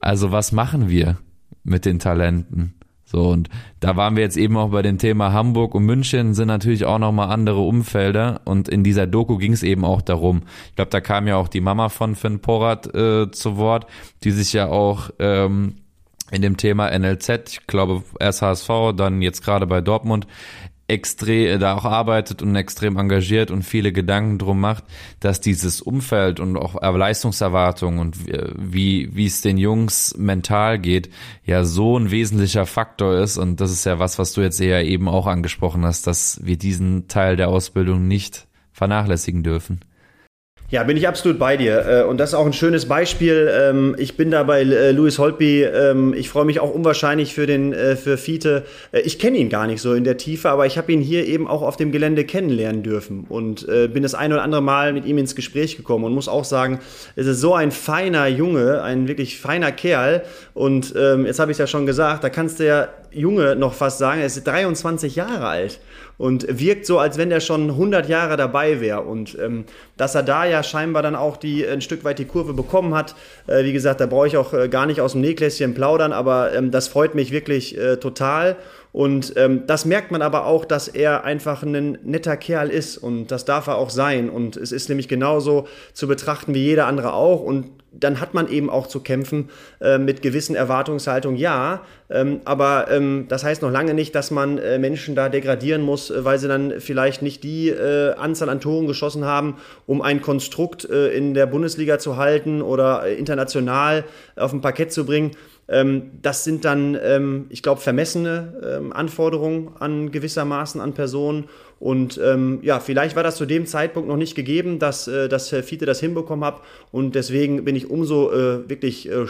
also was machen wir mit den Talenten? So, und da waren wir jetzt eben auch bei dem Thema Hamburg und München sind natürlich auch nochmal andere Umfelder. Und in dieser Doku ging es eben auch darum. Ich glaube, da kam ja auch die Mama von Finn Porat äh, zu Wort, die sich ja auch ähm, in dem Thema NLZ, ich glaube erst HSV, dann jetzt gerade bei Dortmund, extrem da auch arbeitet und extrem engagiert und viele Gedanken drum macht, dass dieses Umfeld und auch Leistungserwartungen und wie wie es den Jungs mental geht, ja so ein wesentlicher Faktor ist und das ist ja was, was du jetzt eher eben auch angesprochen hast, dass wir diesen Teil der Ausbildung nicht vernachlässigen dürfen. Ja, bin ich absolut bei dir. Äh, und das ist auch ein schönes Beispiel. Ähm, ich bin da bei äh, Louis Holtby. Ähm, ich freue mich auch unwahrscheinlich für den äh, für Fiete. Ich kenne ihn gar nicht so in der Tiefe, aber ich habe ihn hier eben auch auf dem Gelände kennenlernen dürfen und bin das ein oder andere Mal mit ihm ins Gespräch gekommen und muss auch sagen, es ist so ein feiner Junge, ein wirklich feiner Kerl. Und ähm, jetzt habe ich es ja schon gesagt, da kannst du ja Junge noch fast sagen, er ist 23 Jahre alt und wirkt so, als wenn er schon 100 Jahre dabei wäre. Und ähm, dass er da ja scheinbar dann auch die, ein Stück weit die Kurve bekommen hat, äh, wie gesagt, da brauche ich auch äh, gar nicht aus dem Nähgläschen plaudern, aber ähm, das freut mich wirklich äh, total. Und ähm, das merkt man aber auch, dass er einfach ein netter Kerl ist und das darf er auch sein. Und es ist nämlich genauso zu betrachten wie jeder andere auch. Und dann hat man eben auch zu kämpfen äh, mit gewissen Erwartungshaltungen, ja. Ähm, aber ähm, das heißt noch lange nicht, dass man äh, Menschen da degradieren muss, äh, weil sie dann vielleicht nicht die äh, Anzahl an Toren geschossen haben, um ein Konstrukt äh, in der Bundesliga zu halten oder äh, international auf ein Parkett zu bringen. Ähm, das sind dann, ähm, ich glaube, vermessene ähm, Anforderungen an gewissermaßen an Personen. Und ja, vielleicht war das zu dem Zeitpunkt noch nicht gegeben, dass, äh, dass Fiete das hinbekommen hat. Und deswegen bin ich umso äh, wirklich äh,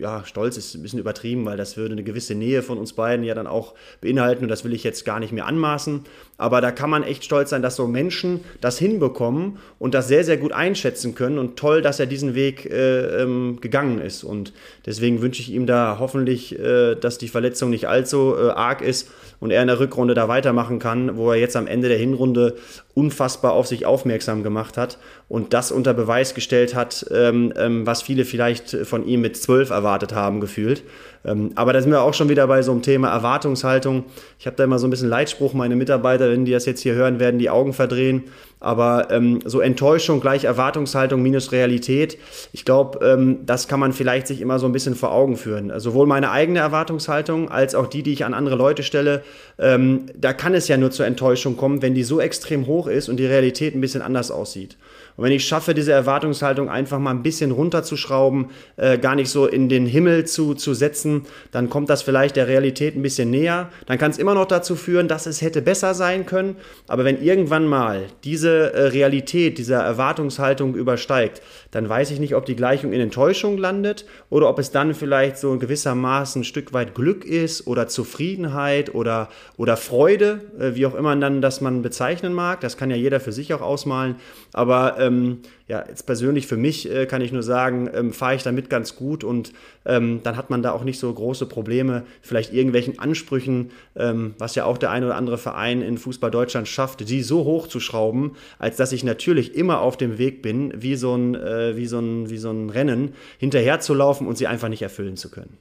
ja, stolz ist ein bisschen übertrieben, weil das würde eine gewisse Nähe von uns beiden ja dann auch beinhalten und das will ich jetzt gar nicht mehr anmaßen. Aber da kann man echt stolz sein, dass so Menschen das hinbekommen und das sehr, sehr gut einschätzen können und toll, dass er diesen Weg äh, ähm, gegangen ist. Und deswegen wünsche ich ihm da hoffentlich, äh, dass die Verletzung nicht allzu äh, arg ist und er in der Rückrunde da weitermachen kann, wo er jetzt am Ende der Hinrunde unfassbar auf sich aufmerksam gemacht hat und das unter Beweis gestellt hat, ähm, ähm, was viele vielleicht von ihm mit zwölf erwartet haben, gefühlt. Ähm, aber da sind wir auch schon wieder bei so einem Thema Erwartungshaltung. Ich habe da immer so ein bisschen Leitspruch, meine Mitarbeiterinnen, die das jetzt hier hören, werden die Augen verdrehen. Aber ähm, so Enttäuschung gleich Erwartungshaltung minus Realität, ich glaube, ähm, das kann man vielleicht sich immer so ein bisschen vor Augen führen. Also sowohl meine eigene Erwartungshaltung als auch die, die ich an andere Leute stelle, ähm, da kann es ja nur zur Enttäuschung kommen, wenn die so extrem hoch ist und die Realität ein bisschen anders aussieht. Und wenn ich schaffe, diese Erwartungshaltung einfach mal ein bisschen runterzuschrauben, äh, gar nicht so in den Himmel zu, zu setzen, dann kommt das vielleicht der Realität ein bisschen näher. Dann kann es immer noch dazu führen, dass es hätte besser sein können. Aber wenn irgendwann mal diese äh, Realität dieser Erwartungshaltung übersteigt, dann weiß ich nicht, ob die Gleichung in Enttäuschung landet oder ob es dann vielleicht so gewissermaßen ein Stück weit Glück ist oder Zufriedenheit oder, oder Freude, äh, wie auch immer dann das man bezeichnen mag. Das kann ja jeder für sich auch ausmalen. Aber äh, ähm, ja, jetzt persönlich für mich äh, kann ich nur sagen, ähm, fahre ich damit ganz gut und ähm, dann hat man da auch nicht so große Probleme, vielleicht irgendwelchen Ansprüchen, ähm, was ja auch der ein oder andere Verein in Fußball Deutschland schafft, die so hoch zu schrauben, als dass ich natürlich immer auf dem Weg bin, wie so ein, äh, wie so ein, wie so ein Rennen, hinterher zu laufen und sie einfach nicht erfüllen zu können.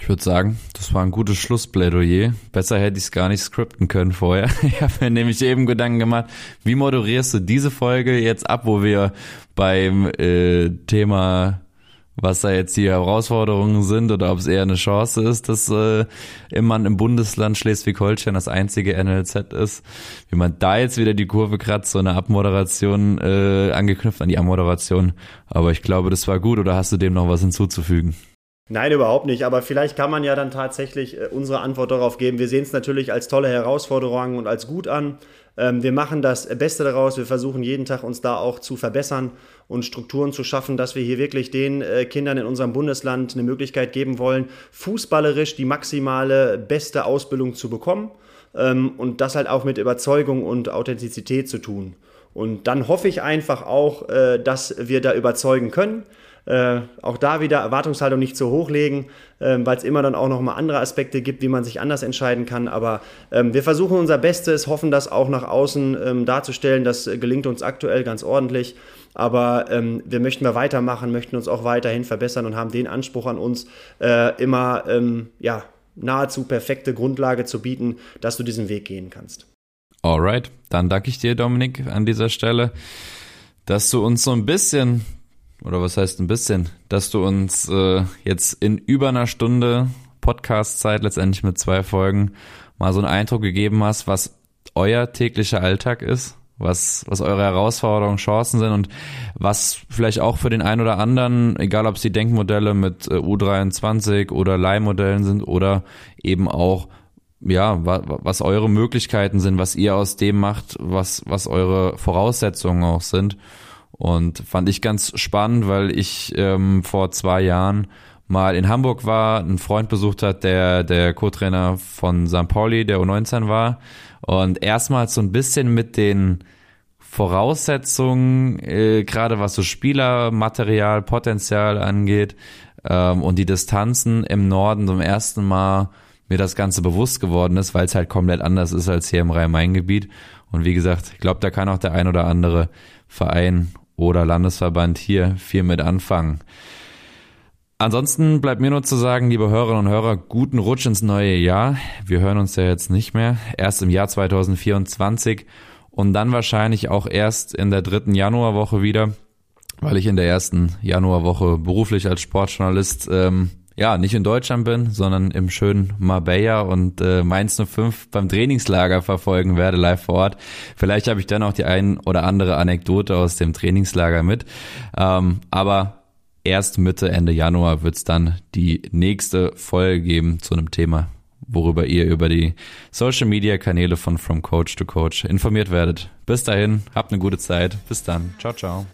Ich würde sagen, das war ein gutes Schlussplädoyer. Besser hätte ich es gar nicht skripten können vorher. *laughs* Ich habe mir nämlich eben Gedanken gemacht, wie moderierst du diese Folge jetzt ab, wo wir beim äh, Thema, was da jetzt die Herausforderungen sind oder ob es eher eine Chance ist, dass äh, man im Bundesland Schleswig-Holstein das einzige NLZ ist. Wie man da jetzt wieder die Kurve kratzt, so eine Abmoderation äh, angeknüpft an die Abmoderation. Aber ich glaube, das war gut oder hast du dem noch was hinzuzufügen? Nein, überhaupt nicht. Aber vielleicht kann man ja dann tatsächlich äh, unsere Antwort darauf geben. Wir sehen es natürlich als tolle Herausforderung und als gut an. Ähm, wir machen das Beste daraus. Wir versuchen jeden Tag uns da auch zu verbessern und Strukturen zu schaffen, dass wir hier wirklich den äh, Kindern in unserem Bundesland eine Möglichkeit geben wollen, fußballerisch die maximale beste Ausbildung zu bekommen. Ähm, und das halt auch mit Überzeugung und Authentizität zu tun. Und dann hoffe ich einfach auch, äh, dass wir da überzeugen können äh, auch da wieder Erwartungshaltung nicht zu hoch legen, äh, weil es immer dann auch noch mal andere Aspekte gibt, wie man sich anders entscheiden kann. Aber ähm, wir versuchen unser Bestes, hoffen das auch nach außen ähm, darzustellen. Das gelingt uns aktuell ganz ordentlich. Aber ähm, wir möchten wir weitermachen, möchten uns auch weiterhin verbessern und haben den Anspruch an uns, äh, immer ähm, ja, nahezu perfekte Grundlage zu bieten, dass du diesen Weg gehen kannst. Alright, dann danke ich dir, Dominik, an dieser Stelle, dass du uns so ein bisschen oder was heißt ein bisschen, dass du uns äh, jetzt in über einer Stunde Podcast-Zeit letztendlich mit zwei Folgen mal so einen Eindruck gegeben hast, was euer täglicher Alltag ist, was, was eure Herausforderungen, Chancen sind und was vielleicht auch für den einen oder anderen, egal ob es die Denkmodelle mit äh, U23 oder Leihmodellen sind oder eben auch ja, was eure Möglichkeiten sind, was ihr aus dem macht, was, was eure Voraussetzungen auch sind. Und fand ich ganz spannend, weil ich ähm, vor zwei Jahren mal in Hamburg war, einen Freund besucht hat, der der Co-Trainer von St. Pauli, der U19 war. Und erstmals so ein bisschen mit den Voraussetzungen, äh, gerade was so Spielermaterial, Potenzial angeht ähm, und die Distanzen im Norden zum ersten Mal mir das Ganze bewusst geworden ist, weil es halt komplett anders ist als hier im Rhein-Main-Gebiet. Und wie gesagt, ich glaube, da kann auch der ein oder andere Verein oder Landesverband hier viel mit anfangen. Ansonsten bleibt mir nur zu sagen, liebe Hörerinnen und Hörer, guten Rutsch ins neue Jahr. Wir hören uns ja jetzt nicht mehr. Erst im Jahr 2024 und dann wahrscheinlich auch erst in der dritten Januarwoche wieder, weil ich in der ersten Januarwoche beruflich als Sportjournalist ähm, ja, nicht in Deutschland bin, sondern im schönen Marbella und äh, Mainz 05 beim Trainingslager verfolgen werde, live vor Ort. Vielleicht habe ich dann auch die ein oder andere Anekdote aus dem Trainingslager mit. Ähm, aber erst Mitte, Ende Januar wird es dann die nächste Folge geben zu einem Thema, worüber ihr über die Social Media Kanäle von From Coach to Coach informiert werdet. Bis dahin, habt eine gute Zeit. Bis dann. Ciao, ciao.